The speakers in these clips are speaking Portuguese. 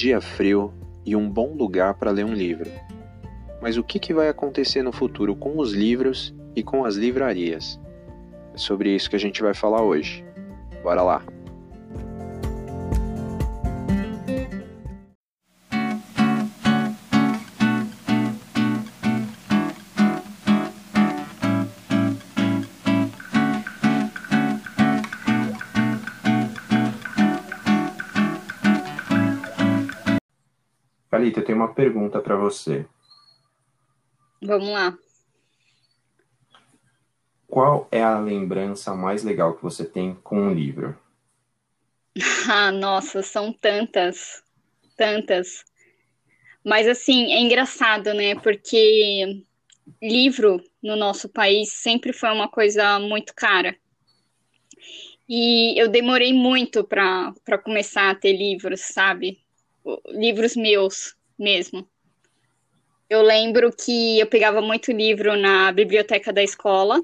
Dia frio e um bom lugar para ler um livro. Mas o que, que vai acontecer no futuro com os livros e com as livrarias? É sobre isso que a gente vai falar hoje. Bora lá! Uma pergunta para você. Vamos lá. Qual é a lembrança mais legal que você tem com um livro? Ah, nossa, são tantas, tantas. Mas assim, é engraçado, né? Porque livro no nosso país sempre foi uma coisa muito cara. E eu demorei muito para começar a ter livros, sabe? livros meus mesmo. Eu lembro que eu pegava muito livro na biblioteca da escola.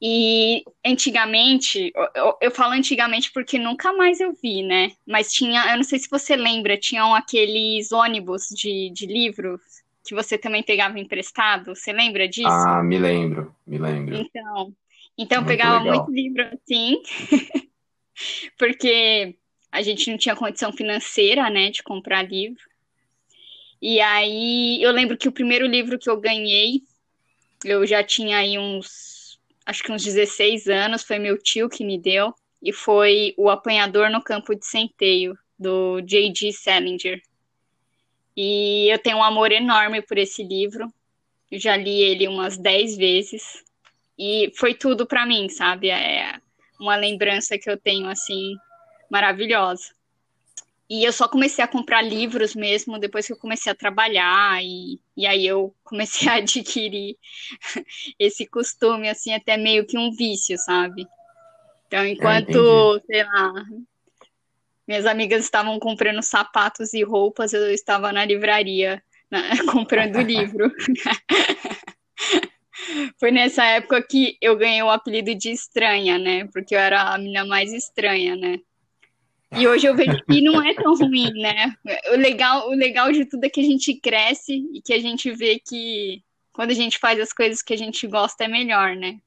E antigamente, eu, eu, falo antigamente porque nunca mais eu vi, né? Mas tinha, eu não sei se você lembra, tinham aqueles ônibus de, de livros que você também pegava emprestado. Você lembra disso? Ah, me lembro, me lembro. Então, então eu pegava legal. muito livro assim, porque a gente não tinha condição financeira, né, de comprar livro. E aí eu lembro que o primeiro livro que eu ganhei, eu já tinha aí uns, acho que uns 16 anos, foi meu tio que me deu, e foi O Apanhador no Campo de Centeio, do J.G. Salinger. E eu tenho um amor enorme por esse livro. Eu já li ele umas 10 vezes. E foi tudo para mim, sabe? É uma lembrança que eu tenho, assim, maravilhosa. E eu só comecei a comprar livros mesmo depois que eu comecei a trabalhar, e, e aí eu comecei a adquirir esse costume, assim, até meio que um vício, sabe? Então, enquanto, sei lá, minhas amigas estavam comprando sapatos e roupas, eu estava na livraria né, comprando livro. Foi nessa época que eu ganhei o apelido de estranha, né? Porque eu era a menina mais estranha, né? E hoje eu vejo que não é tão ruim, né? O legal, o legal de tudo é que a gente cresce e que a gente vê que quando a gente faz as coisas que a gente gosta é melhor, né?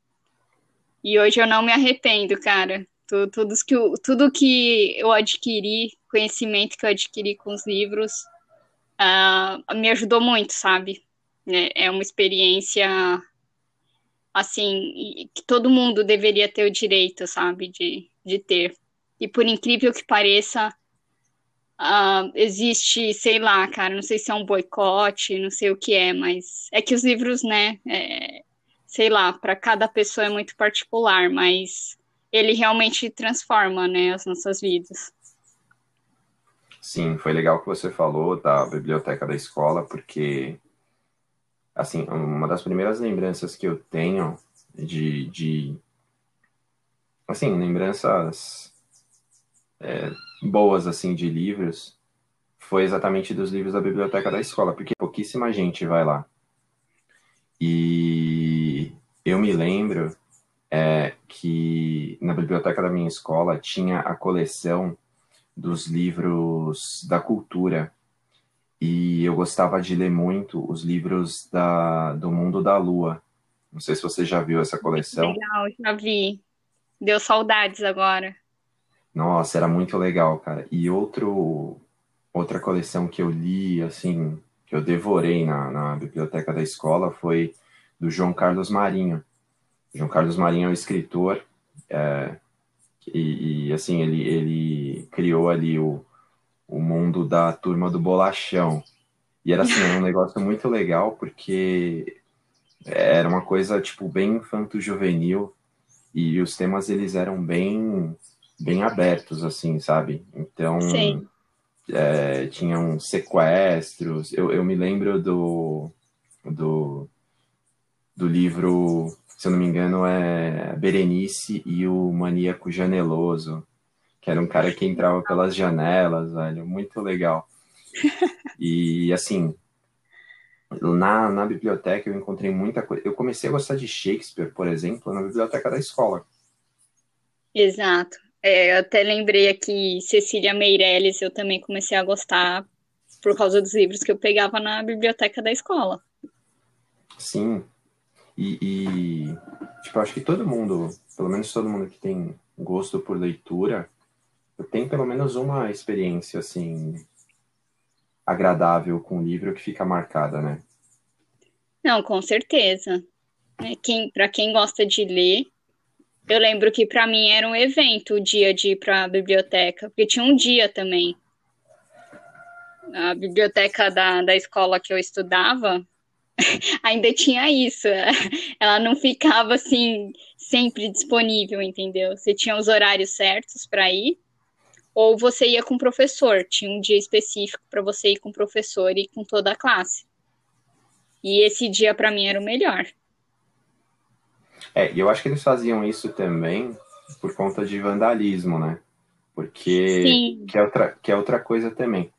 E hoje eu não me arrependo, cara. Tudo, tudo, que, eu, tudo que eu adquiri, conhecimento que eu adquiri com os livros, uh, me ajudou muito, sabe? É, é uma experiência, assim, que todo mundo deveria ter o direito, sabe, de, de ter. E por incrível que pareça, uh, existe, sei lá, cara, não sei se é um boicote, não sei o que é, mas é que os livros, né, é, sei lá, para cada pessoa é muito particular, mas ele realmente transforma, né, as nossas vidas. Sim, foi legal que você falou da biblioteca da escola, porque, assim, uma das primeiras lembranças que eu tenho de, de assim, lembranças é, boas assim de livros foi exatamente dos livros da biblioteca da escola, porque pouquíssima gente vai lá. E eu me lembro é, que na biblioteca da minha escola tinha a coleção dos livros da cultura. E eu gostava de ler muito os livros da, do mundo da lua. Não sei se você já viu essa coleção. Legal, já vi. Deu saudades agora. Nossa, era muito legal, cara. E outro, outra coleção que eu li, assim, que eu devorei na, na biblioteca da escola foi do João Carlos Marinho. João Carlos Marinho é um escritor é, e, e, assim, ele, ele criou ali o, o mundo da turma do bolachão. E era assim, um negócio muito legal, porque era uma coisa, tipo, bem infanto-juvenil, e os temas, eles eram bem bem abertos, assim, sabe? Então, é, tinham sequestros. Eu, eu me lembro do, do, do livro, se eu não me engano, é Berenice e o Maníaco Janeloso, que era um cara que entrava pelas janelas, velho, muito legal. E assim, na, na biblioteca eu encontrei muita coisa. Eu comecei a gostar de Shakespeare, por exemplo, na biblioteca da escola. Exato. É, eu até lembrei aqui Cecília Meirelles, eu também comecei a gostar por causa dos livros que eu pegava na biblioteca da escola. Sim. E, e tipo, acho que todo mundo, pelo menos todo mundo que tem gosto por leitura, tem pelo menos uma experiência assim agradável com o livro que fica marcada, né? Não, com certeza. É, quem, para quem gosta de ler, eu lembro que para mim era um evento o dia de ir para a biblioteca, porque tinha um dia também. A biblioteca da, da escola que eu estudava ainda tinha isso. Ela não ficava assim sempre disponível, entendeu? Você tinha os horários certos para ir ou você ia com o professor, tinha um dia específico para você ir com o professor e com toda a classe. E esse dia para mim era o melhor. É, e eu acho que eles faziam isso também por conta de vandalismo, né? Porque Sim. que é outra que é outra coisa também.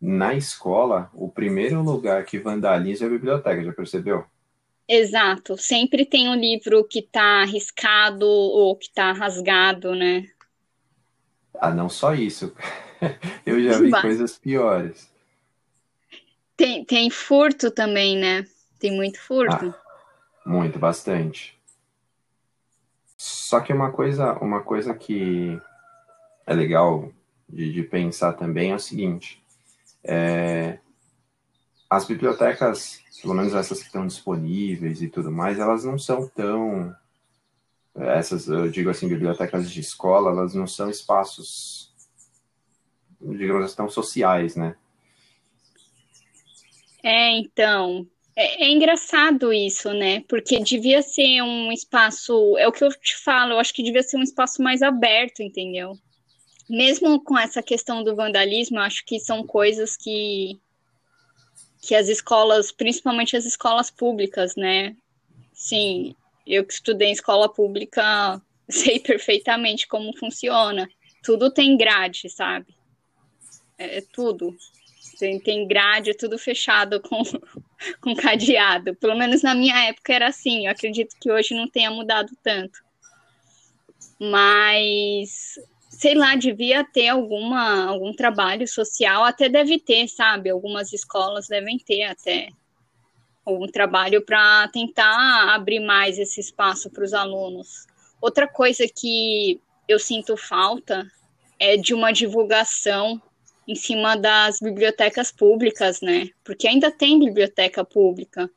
Na escola, o primeiro lugar que vandaliza é a biblioteca, já percebeu? Exato. Sempre tem um livro que está arriscado ou que está rasgado, né? Ah, não só isso. Eu já vi coisas piores. Tem, tem furto também, né? Tem muito furto. Ah, muito, bastante. Só que uma coisa, uma coisa que é legal de, de pensar também é o seguinte: é, as bibliotecas, pelo menos essas que estão disponíveis e tudo mais, elas não são tão essas, eu digo assim, bibliotecas de escola, elas não são espaços, digamos assim, tão sociais, né? É, então, é, é, engraçado isso, né? Porque devia ser um espaço, é o que eu te falo, eu acho que devia ser um espaço mais aberto, entendeu? Mesmo com essa questão do vandalismo, acho que são coisas que que as escolas, principalmente as escolas públicas, né? Sim, eu que estudei em escola pública sei perfeitamente como funciona. Tudo tem grade, sabe? É, é tudo. Tem, tem grade, é tudo fechado com, com cadeado. Pelo menos na minha época era assim. Eu acredito que hoje não tenha mudado tanto. Mas, sei lá, devia ter alguma, algum trabalho social. Até deve ter, sabe? Algumas escolas devem ter até um trabalho para tentar abrir mais esse espaço para os alunos. Outra coisa que eu sinto falta é de uma divulgação em cima das bibliotecas públicas, né? Porque ainda tem biblioteca pública.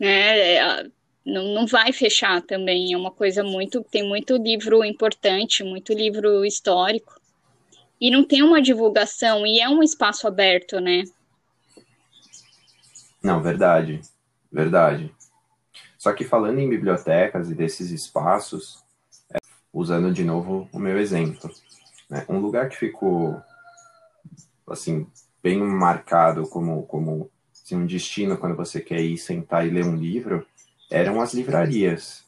Né? É, não, não vai fechar também. É uma coisa muito. Tem muito livro importante, muito livro histórico. E não tem uma divulgação, e é um espaço aberto, né? Não, verdade, verdade. Só que falando em bibliotecas e desses espaços, é, usando de novo o meu exemplo, né, um lugar que ficou assim bem marcado como como assim, um destino quando você quer ir sentar e ler um livro eram as livrarias,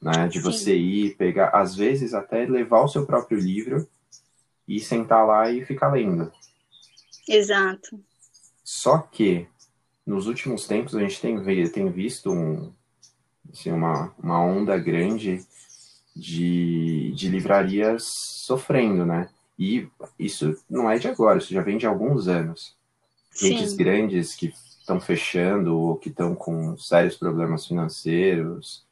né, de Sim. você ir pegar, às vezes até levar o seu próprio livro e sentar lá e ficar lendo. Exato. Só que nos últimos tempos a gente tem, tem visto um, assim, uma, uma onda grande de, de livrarias sofrendo, né? E isso não é de agora, isso já vem de alguns anos. Redes grandes que estão fechando ou que estão com sérios problemas financeiros.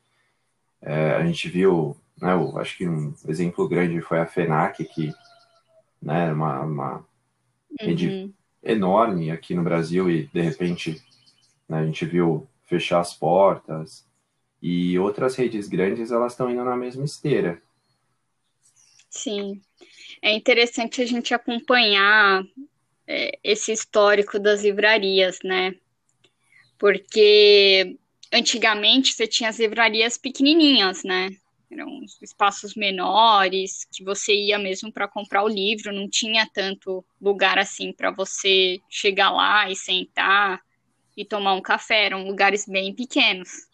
É, a gente viu, né, eu acho que um exemplo grande foi a FENAC, que né, uma, uma uhum. rede enorme aqui no Brasil e de repente né, a gente viu fechar as portas e outras redes grandes elas estão indo na mesma esteira. Sim, é interessante a gente acompanhar é, esse histórico das livrarias, né? Porque antigamente você tinha as livrarias pequenininhas, né? Eram espaços menores, que você ia mesmo para comprar o livro, não tinha tanto lugar assim para você chegar lá e sentar e tomar um café, eram lugares bem pequenos.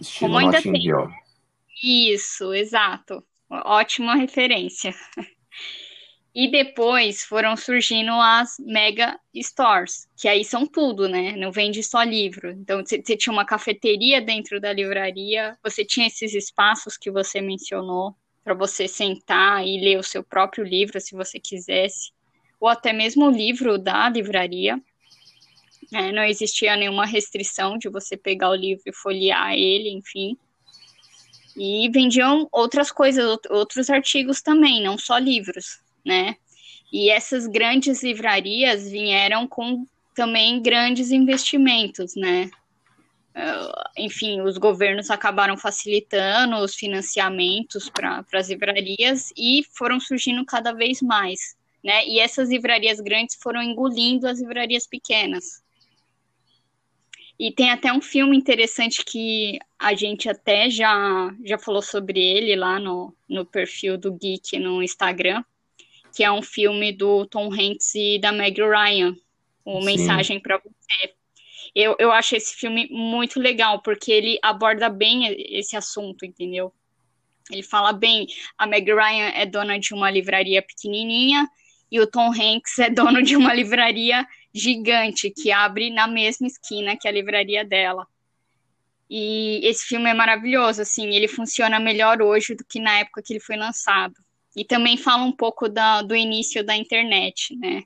Estilo Como ainda tem. Isso, exato. Ótima referência. E depois foram surgindo as mega stores, que aí são tudo, né? Não vende só livro. Então você tinha uma cafeteria dentro da livraria, você tinha esses espaços que você mencionou para você sentar e ler o seu próprio livro, se você quisesse, ou até mesmo o livro da livraria. É, não existia nenhuma restrição de você pegar o livro e folhear ele, enfim. E vendiam outras coisas, outros artigos também, não só livros né? E essas grandes livrarias vieram com também grandes investimentos, né? Uh, enfim, os governos acabaram facilitando os financiamentos para as livrarias e foram surgindo cada vez mais, né? E essas livrarias grandes foram engolindo as livrarias pequenas. E tem até um filme interessante que a gente até já, já falou sobre ele lá no, no perfil do Geek no Instagram, que é um filme do Tom Hanks e da Meg Ryan, o Sim. Mensagem para Você. Eu, eu acho esse filme muito legal, porque ele aborda bem esse assunto, entendeu? Ele fala bem, a Meg Ryan é dona de uma livraria pequenininha e o Tom Hanks é dono de uma livraria gigante que abre na mesma esquina que a livraria dela. E esse filme é maravilhoso, assim, ele funciona melhor hoje do que na época que ele foi lançado. E também fala um pouco da, do início da internet, né?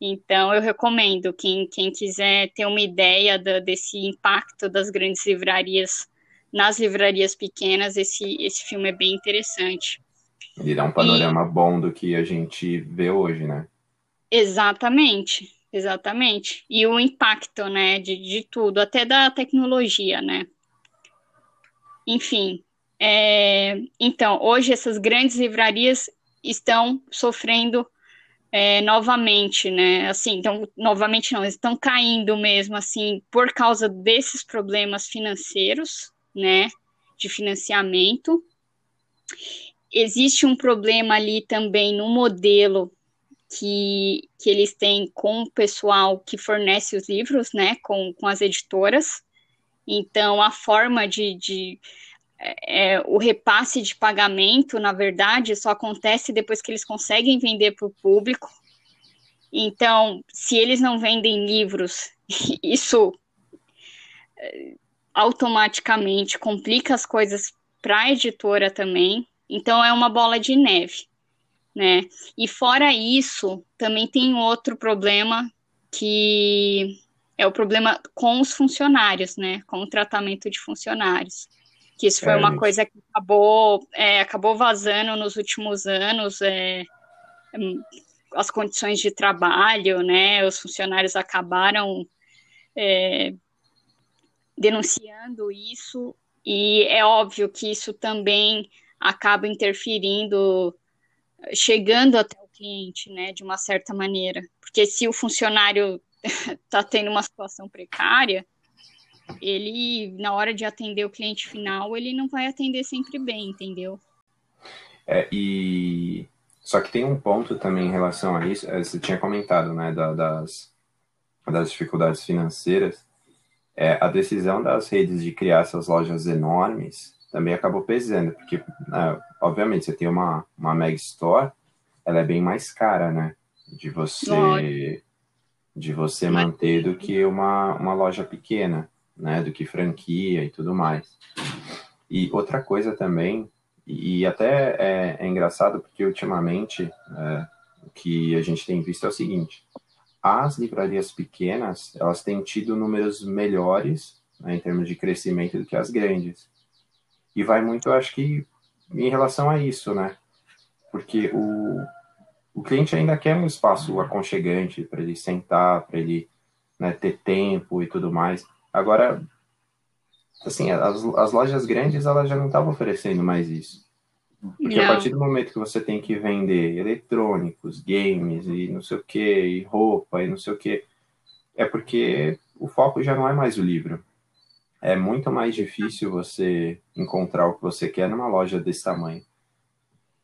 Então, eu recomendo, quem, quem quiser ter uma ideia desse impacto das grandes livrarias nas livrarias pequenas, esse, esse filme é bem interessante. Ele dá um panorama e... bom do que a gente vê hoje, né? Exatamente, exatamente. E o impacto, né, de, de tudo, até da tecnologia, né? Enfim, é, então, hoje essas grandes livrarias estão sofrendo é, novamente, né? Assim, então, novamente não, estão caindo mesmo, assim, por causa desses problemas financeiros, né? De financiamento. Existe um problema ali também no modelo que, que eles têm com o pessoal que fornece os livros, né? Com, com as editoras. Então, a forma de, de é, o repasse de pagamento, na verdade, só acontece depois que eles conseguem vender para o público. Então, se eles não vendem livros, isso é, automaticamente complica as coisas para a editora também. Então, é uma bola de neve, né? E fora isso, também tem outro problema que é o problema com os funcionários, né? Com o tratamento de funcionários que isso foi é uma coisa que acabou, é, acabou vazando nos últimos anos, é, as condições de trabalho, né, os funcionários acabaram é, denunciando isso, e é óbvio que isso também acaba interferindo, chegando até o cliente, né, de uma certa maneira, porque se o funcionário está tendo uma situação precária, ele, na hora de atender o cliente final, ele não vai atender sempre bem, entendeu? É, e só que tem um ponto também em relação a isso, é, você tinha comentado, né, da, das, das dificuldades financeiras, é, a decisão das redes de criar essas lojas enormes também acabou pesando, porque, né, obviamente, você tem uma, uma Meg Store, ela é bem mais cara, né, de você, de você manter do que uma, uma loja pequena né, do que franquia e tudo mais. E outra coisa também, e até é, é engraçado porque ultimamente é, o que a gente tem visto é o seguinte: as livrarias pequenas elas têm tido números melhores né, em termos de crescimento do que as grandes. E vai muito, eu acho que, em relação a isso, né? Porque o, o cliente ainda quer um espaço aconchegante para ele sentar, para ele né, ter tempo e tudo mais. Agora, assim, as, as lojas grandes elas já não estavam oferecendo mais isso. Porque não. a partir do momento que você tem que vender eletrônicos, games e não sei o que, e roupa e não sei o que, é porque o foco já não é mais o livro. É muito mais difícil você encontrar o que você quer numa loja desse tamanho.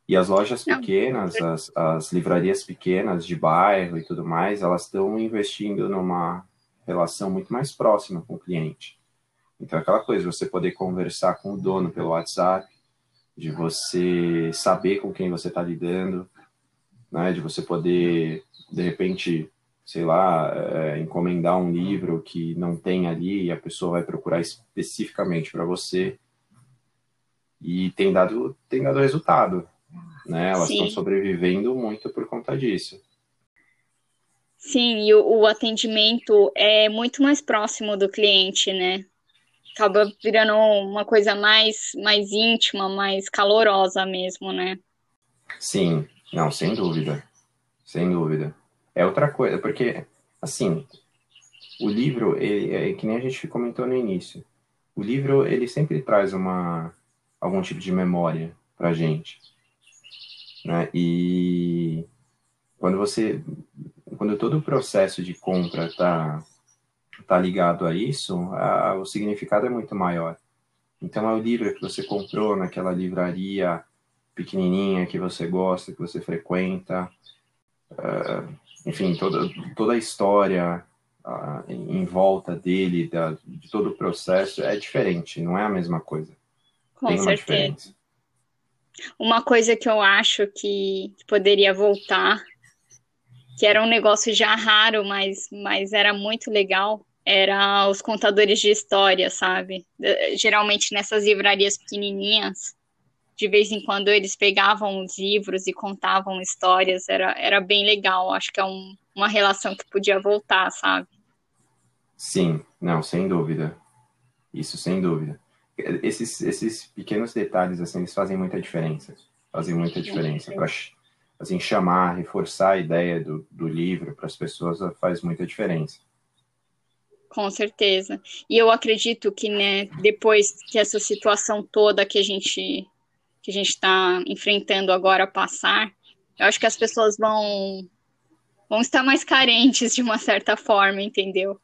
E as lojas pequenas, as, as livrarias pequenas de bairro e tudo mais, elas estão investindo numa relação muito mais próxima com o cliente. Então, aquela coisa, você poder conversar com o dono pelo WhatsApp, de você saber com quem você está lidando, né, de você poder, de repente, sei lá, é, encomendar um livro que não tem ali e a pessoa vai procurar especificamente para você. E tem dado, tem dado resultado né? Elas estão sobrevivendo muito por conta disso. Sim, e o, o, atendimento é muito mais próximo do cliente, né? Acaba virando uma coisa mais, mais íntima, mais calorosa mesmo, né? Sim, não, sem dúvida. Sem dúvida. É outra coisa, porque, assim, o livro, ele, é que nem a gente comentou no início, o livro, ele sempre traz uma, algum tipo de memória pra gente. Né? E quando você, quando todo o processo de compra está tá ligado a isso, a, o significado é muito maior. Então é o livro que você comprou naquela livraria pequenininha que você gosta, que você frequenta, uh, enfim, toda, toda a história em volta dele, da, de todo o processo é diferente, não é a mesma coisa. Com Tem certeza. Diferença. Uma coisa que eu acho que poderia voltar, que era um negócio já raro, mas, mas era muito legal, era os contadores de história, sabe? Geralmente nessas livrarias pequenininhas, de vez em quando eles pegavam os livros e contavam histórias, era, era bem legal. Acho que é um, uma relação que podia voltar, sabe? Sim, não, sem dúvida. Isso sem dúvida esses, esses pequenos detalhes, assim, eles fazem muita diferença. Fazem muita diferença. Para assim, chamar, reforçar a ideia do, do livro para as pessoas faz muita diferença. Com certeza. E eu acredito que, né, depois que essa situação toda que a gente que a gente está enfrentando agora passar, eu acho que as pessoas vão vão estar mais carentes de uma certa forma, entendeu?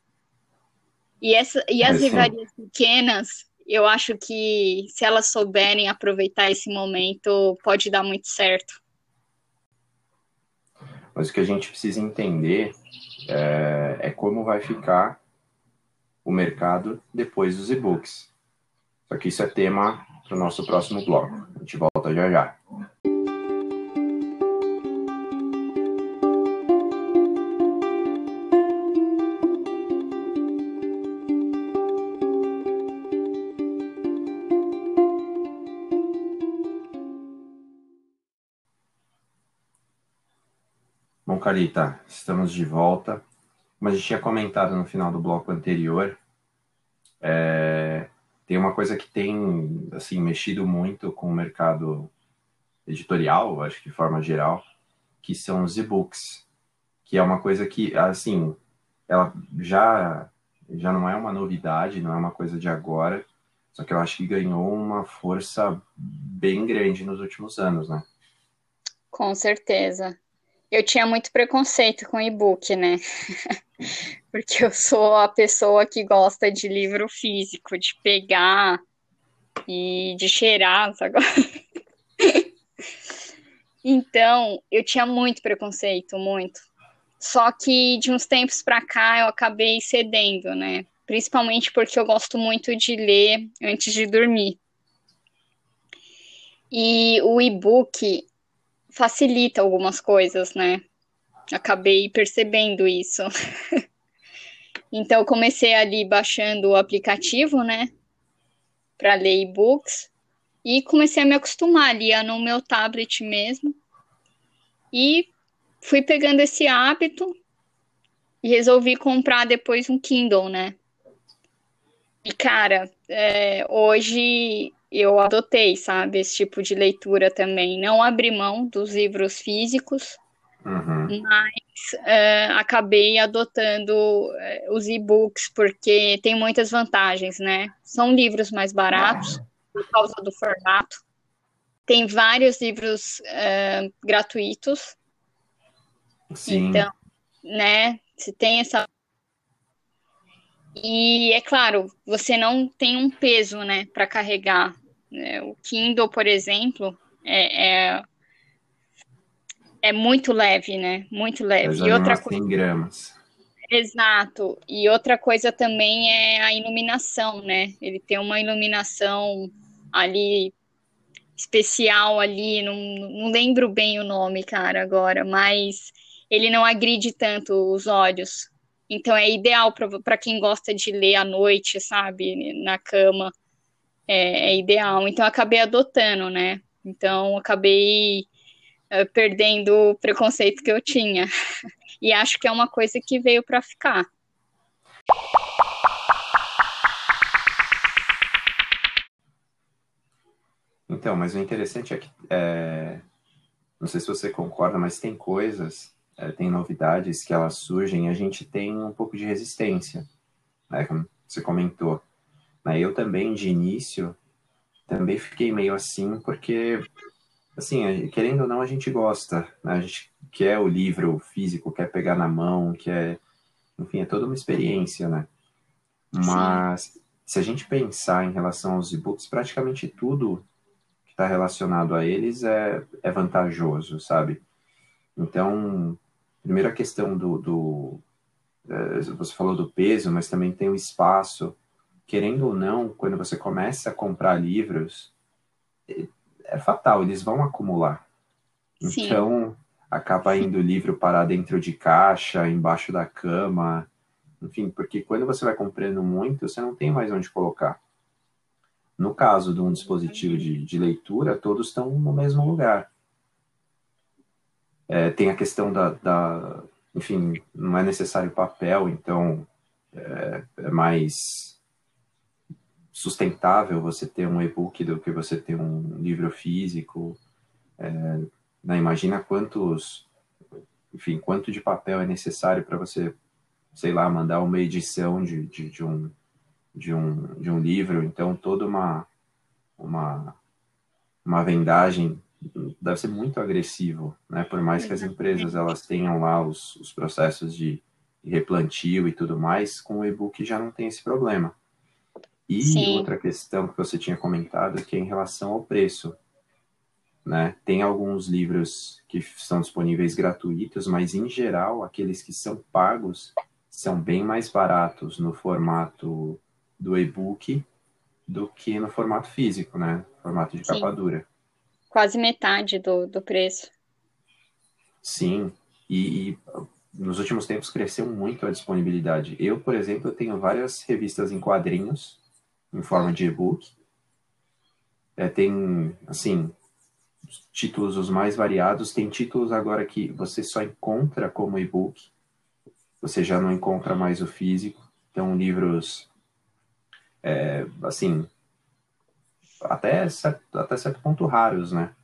E, essa, e as livrarias pequenas, eu acho que se elas souberem aproveitar esse momento, pode dar muito certo. Mas o que a gente precisa entender é, é como vai ficar o mercado depois dos e-books. Só que isso é tema para o nosso próximo bloco. A gente volta já já. Carita, estamos de volta. Como a gente tinha comentado no final do bloco anterior, é, tem uma coisa que tem assim mexido muito com o mercado editorial, acho que de forma geral, que são os e-books, que é uma coisa que assim, ela já já não é uma novidade, não é uma coisa de agora, só que eu acho que ganhou uma força bem grande nos últimos anos, né? Com certeza eu tinha muito preconceito com e-book, né? Porque eu sou a pessoa que gosta de livro físico, de pegar e de cheirar, sabe? então, eu tinha muito preconceito, muito. Só que de uns tempos para cá eu acabei cedendo, né? Principalmente porque eu gosto muito de ler antes de dormir. E o e-book facilita algumas coisas, né? Acabei percebendo isso. então, comecei ali baixando o aplicativo, né? Para ler e-books. E comecei a me acostumar ali no meu tablet mesmo. E fui pegando esse hábito e resolvi comprar depois um Kindle, né? E, cara, é, hoje eu adotei, sabe, esse tipo de leitura também. Não abri mão dos livros físicos, uhum. mas uh, acabei adotando uh, os e-books porque tem muitas vantagens, né? São livros mais baratos por causa do formato. Tem vários livros uh, gratuitos. Sim. Então, né, se tem essa E é claro, você não tem um peso, né, para carregar. É, o Kindle, por exemplo, é, é, é, muito leve, né? Muito leve. e outra coisa. gramas. Exato. E outra coisa também é a iluminação, né? Ele tem uma iluminação ali especial ali, não, não lembro bem o nome, cara, agora, mas ele não agride tanto os olhos. Então é ideal para quem gosta de ler à noite, sabe, na cama. É, é ideal. Então acabei adotando, né? Então acabei uh, perdendo o preconceito que eu tinha. e acho que é uma coisa que veio para ficar. Então, mas o interessante é que, é, não sei se você concorda, mas tem coisas é, tem novidades que elas surgem, a gente tem um pouco de resistência, né, como você comentou. Né, eu também, de início, também fiquei meio assim, porque, assim, querendo ou não, a gente gosta, né, a gente quer o livro físico, quer pegar na mão, quer, enfim, é toda uma experiência, né? Mas, Sim. se a gente pensar em relação aos e-books, praticamente tudo que está relacionado a eles é, é vantajoso, sabe? Então, Primeiro a questão do, do é, você falou do peso, mas também tem o espaço. Querendo ou não, quando você começa a comprar livros, é, fatal, eles vão acumular. Sim. Então, acaba indo o livro parar dentro de caixa, embaixo da cama, enfim, porque quando você vai comprando muito, você não tem mais onde colocar. No caso de um dispositivo de, de leitura, todos estão no mesmo lugar. É, tem a questão da, da, enfim, não é necessário papel, então é, é mais sustentável você ter um e-book do que você ter um livro físico. É, né, imagina quantos, enfim, quanto de papel é necessário para você, sei lá, mandar uma edição de, de, de, um, de, um, de um livro. Então, toda uma, uma, uma vendagem deve ser muito agressivo, né? Por mais que as empresas elas tenham lá os, os processos de replantio e tudo mais, com o e-book já não tem esse problema. E Sim. outra questão que você tinha comentado que é em relação ao preço, né? Tem alguns livros que são disponíveis gratuitos, mas em geral aqueles que são pagos são bem mais baratos no formato do e-book do que no formato físico, né? Formato de Sim. capa dura quase metade do, do preço. Sim, e, e, nos últimos tempos cresceu muito a disponibilidade. Eu, por exemplo, tenho várias revistas em quadrinhos, em forma de e-book. É, tem, assim, títulos os mais variados. Tem títulos agora que você só encontra como e-book. Você já não encontra mais o físico. Então, livros, é, assim, até certo, até certo ponto raros, né?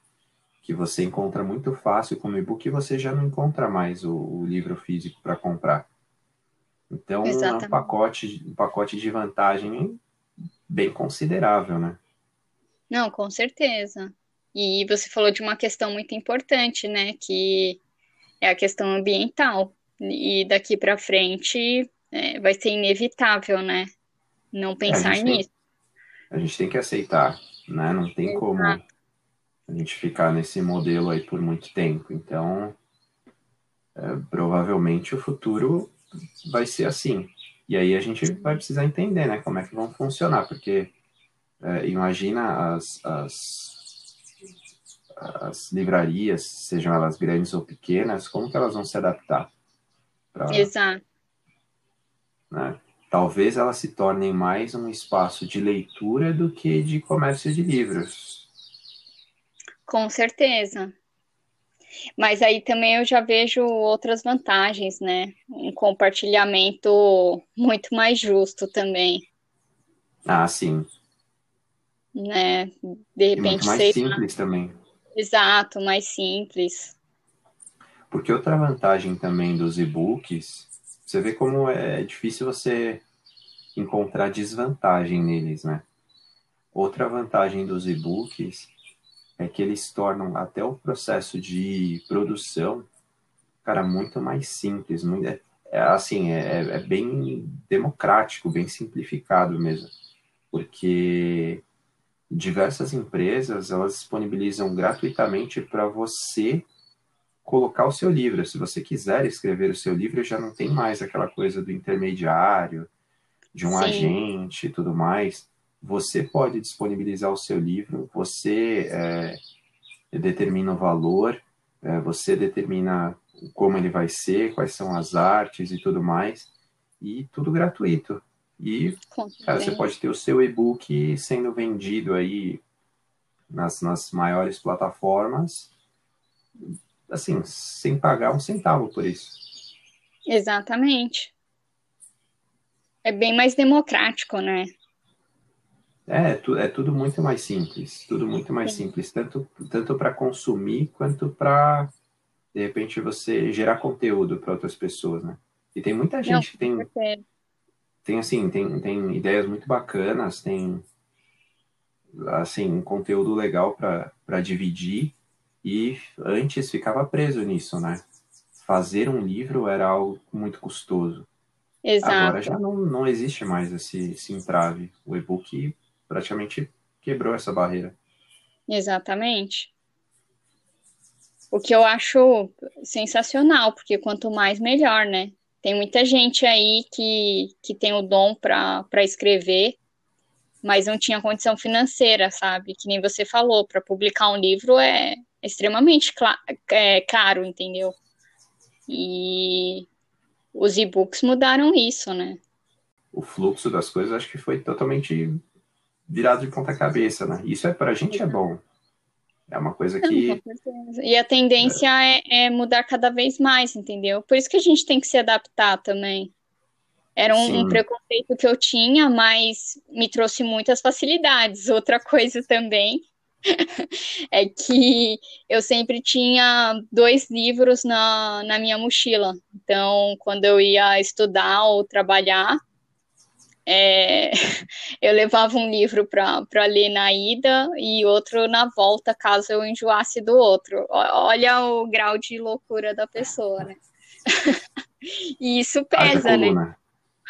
Que você encontra muito fácil como e-book e você já não encontra mais o, o livro físico para comprar. Então Exatamente. é um pacote, um pacote de vantagem bem considerável, né? Não, com certeza. E você falou de uma questão muito importante, né? Que é a questão ambiental. E daqui para frente é, vai ser inevitável, né? Não pensar é, a nisso. Tem, a gente tem que aceitar né? Não tem como a gente ficar nesse modelo aí por muito tempo. Então, é, provavelmente o futuro vai ser assim. E aí a gente vai precisar entender, né? Como é que vão funcionar, porque é, imagina as, as, as livrarias, sejam elas grandes ou pequenas, como que elas vão se adaptar? Pra, Exato. Né? talvez elas se tornem mais um espaço de leitura do que de comércio de livros. Com certeza. Mas aí também eu já vejo outras vantagens, né? Um compartilhamento muito mais justo também. Ah, sim. Né? De repente. E muito mais simples também. Exato, mais simples. Porque outra vantagem também dos e-books você vê como é difícil você encontrar desvantagem neles, né? Outra vantagem dos e-books é que eles tornam até o processo de produção, cara, muito mais simples. Muito, é, é assim, é, é bem democrático, bem simplificado mesmo, porque diversas empresas elas disponibilizam gratuitamente para você colocar o seu livro. Se você quiser escrever o seu livro, já não tem mais aquela coisa do intermediário, de um Sim. agente e tudo mais. Você pode disponibilizar o seu livro, você é, determina o valor, é, você determina como ele vai ser, quais são as artes e tudo mais, e tudo gratuito. E cara, você pode ter o seu e-book sendo vendido aí nas, nas maiores plataformas, assim, sem pagar um centavo por isso. Exatamente. É bem mais democrático, né? É, é tudo muito mais simples, tudo muito mais Sim. simples, tanto, tanto para consumir quanto para de repente você gerar conteúdo para outras pessoas, né? E tem muita gente Não, que tem porque... tem assim, tem, tem ideias muito bacanas, tem assim, um conteúdo legal para dividir e antes ficava preso nisso, né? Fazer um livro era algo muito custoso. Exato. Agora já não, não existe mais esse, esse entrave. O e-book praticamente quebrou essa barreira. Exatamente. O que eu acho sensacional, porque quanto mais melhor, né? Tem muita gente aí que, que tem o dom para escrever, mas não tinha condição financeira, sabe? Que nem você falou, para publicar um livro é extremamente é, caro, entendeu? E os e-books mudaram isso, né? O fluxo das coisas acho que foi totalmente virado de ponta cabeça, né? Isso é para a gente é bom. É uma coisa que. E a tendência é. É, é. mudar cada vez mais, entendeu? Por isso que a gente tem que se adaptar também. Era um, um, preconceito que eu tinha, mas me trouxe muitas facilidades. Outra coisa também é que eu sempre tinha dois livros na, na minha mochila. Então, quando eu ia estudar ou trabalhar, é, eu levava um livro para ler na ida e outro na volta, caso eu enjoasse do outro. Olha o grau de loucura da pessoa, né? e isso pesa, Haja né?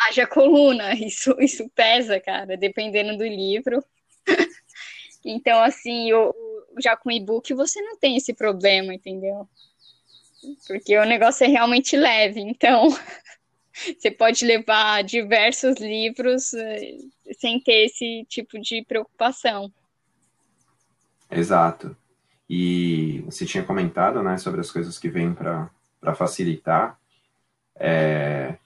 Haja coluna, isso, isso pesa, cara, dependendo do livro. então, assim, eu, já com e-book você não tem esse problema, entendeu? Porque o negócio é realmente leve, então você pode levar diversos livros eh, sem ter esse tipo de preocupação. Exato. E você tinha comentado né, sobre as coisas que vêm para facilitar. É,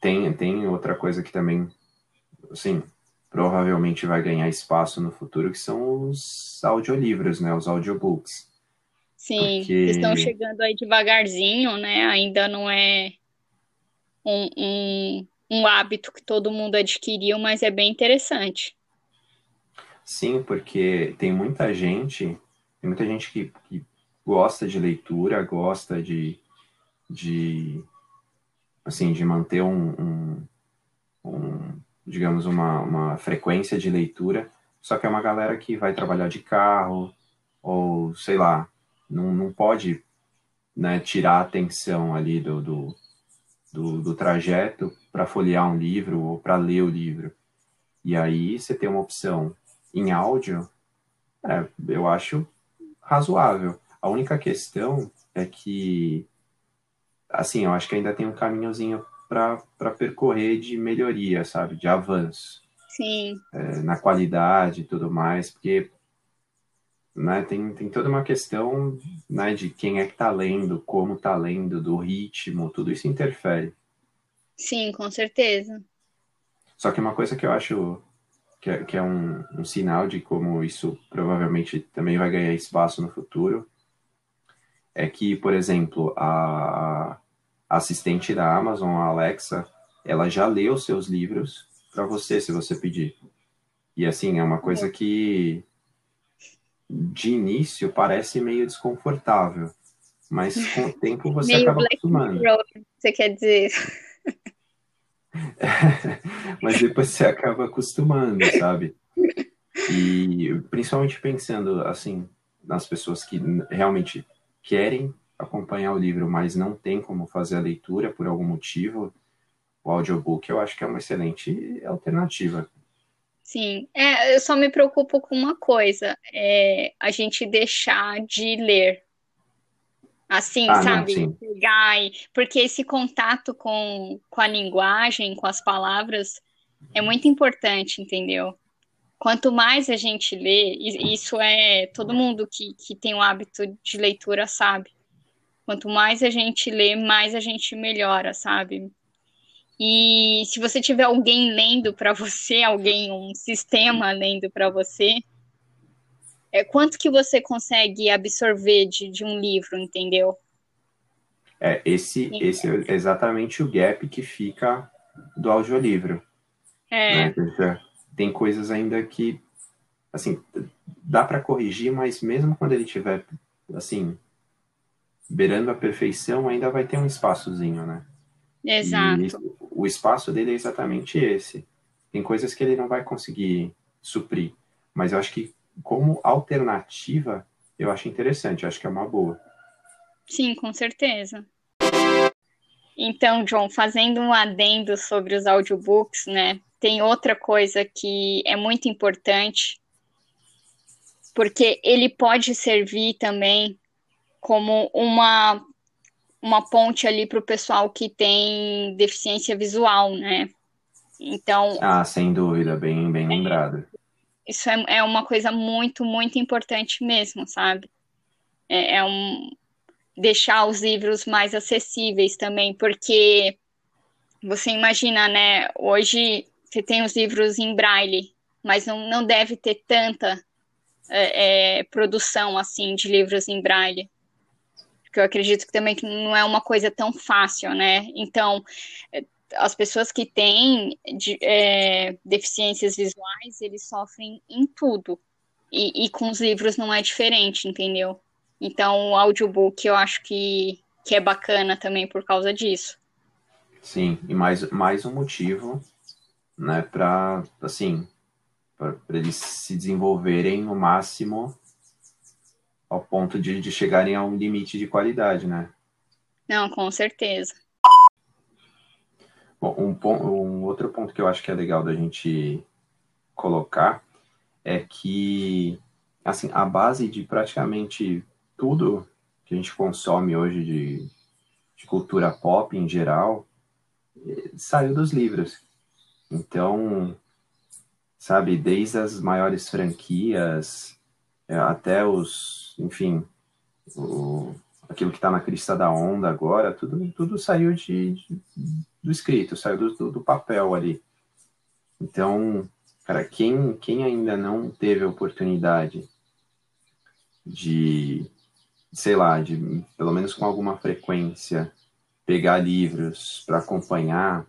tem, tem outra coisa que também, assim, provavelmente vai ganhar espaço no futuro, que são os audiolivros, né, os audiobooks. Sim, Porque... estão chegando aí devagarzinho, né? Ainda não é um, um, um hábito que todo mundo adquiriu, mas é bem interessante. Sim, porque tem muita gente, tem muita gente que, que gosta de leitura, gosta de, de assim, de manter um, um, um, digamos, uma, uma frequência de leitura, só que é uma galera que vai trabalhar de carro, ou sei lá, não, não pode né, tirar a atenção ali do, do, do, do trajeto para folhear um livro ou para ler o livro. E aí você tem uma opção em áudio, é, eu acho razoável. A única questão é que, assim, eu acho que ainda tem um caminhozinho para percorrer de melhoria, sabe? De avanço. Sim. É, na qualidade e tudo mais, porque né, tem, tem toda uma questão né, de quem é que está lendo, como está lendo, do ritmo, tudo isso interfere. Sim, com certeza. Só que uma coisa que eu acho que é, que é um, um sinal de como isso provavelmente também vai ganhar espaço no futuro é que, por exemplo, a, assistente da Amazon, a Alexa, ela já leu seus livros para você, se você pedir. E assim, é uma coisa uhum. que de início parece meio desconfortável, mas com o tempo você meio acaba acostumando. você quer dizer? mas depois você acaba acostumando, sabe? E principalmente pensando assim nas pessoas que realmente querem acompanhar o livro, mas não tem como fazer a leitura por algum motivo, o audiobook eu acho que é uma excelente alternativa. Sim, é, eu só me preocupo com uma coisa, é a gente deixar de ler. Assim, Ah, sabe? Pegar e- Porque esse contato com, com a linguagem, com as palavras, é muito importante, entendeu? Quanto mais a gente lê, e isso é todo mundo que, que tem o hábito de leitura sabe. Quanto mais a gente lê, mais a gente melhora, sabe? E se você tiver alguém lendo para você, alguém, um sistema lendo para você, é quanto que você consegue absorver de, de um livro, entendeu? É, esse, Sim. esse é exatamente o gap que fica do audiolivro. É, né? Tem coisas ainda que, assim, dá para corrigir, mas mesmo quando ele tiver, assim, beirando a perfeição, ainda vai ter um espaçozinho, né? Exato. E o espaço dele é exatamente esse. Tem coisas que ele não vai conseguir suprir, mas eu acho que como alternativa, eu acho interessante, eu acho que é uma boa. Sim, com certeza. Então, John, fazendo um adendo sobre os audiobooks, né? Tem outra coisa que é muito importante, porque ele pode servir também como uma, uma ponte ali para o pessoal que tem deficiência visual, né? Então, Ah, sem dúvida, bem, bem lembrado. isso é, é uma coisa muito, muito importante mesmo, sabe? É, é um deixar os livros mais acessíveis também, porque você imagina, né? Hoje você tem os livros em braille, mas não, não deve ter tanta é, é, produção assim de livros em braille. Porque eu acredito que também que não é uma coisa tão fácil, né? Então, as pessoas que têm de- é, deficiências visuais, eles sofrem em tudo. E, e com os livros não é diferente, entendeu? Então, o audiobook eu acho que, que é bacana também por causa disso. Sim, e mais, mais um motivo, né, para, assim, para eles se desenvolverem no máximo ao ponto de, de chegarem a um limite de qualidade, né? Não, com certeza. Bom, um, pon- um outro ponto que eu acho que é legal da gente colocar é que, assim, a base de praticamente tudo que a gente consome hoje de, de cultura pop em geral eh, saiu dos livros. Então, sabe, desde as maiores franquias eh, até os, enfim, o, aquilo que está na crista da onda agora, tudo, tudo saiu de, de- do escrito, saiu do, do, do papel ali. Então, cara, quem, quem ainda não teve a oportunidade de, sei lá, de pelo menos com alguma frequência pegar livros para acompanhar,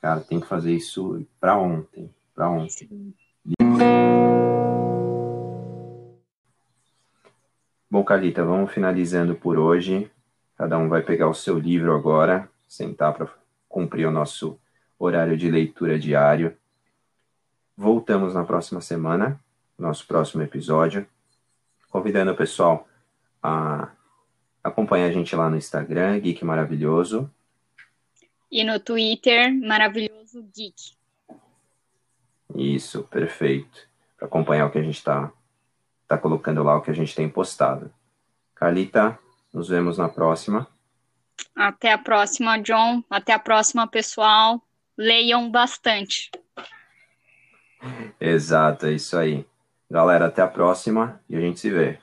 cara, tem que fazer isso para ontem, para ontem. Bom, Carlita, vamos finalizando por hoje. Cada um vai pegar o seu livro agora, sentar para cumprir o nosso horário de leitura diário. Voltamos na próxima semana, nosso próximo episódio, convidando o pessoal a acompanhar a gente lá no Instagram, Geek Maravilhoso. E no Twitter, maravilhoso geek. Isso, perfeito. Para acompanhar o que a gente está tá colocando lá, o que a gente tem postado. Carlita, nos vemos na próxima. Até a próxima, John. Até a próxima, pessoal. Leiam bastante. Exato, é isso aí. Galera, até a próxima e a gente se vê.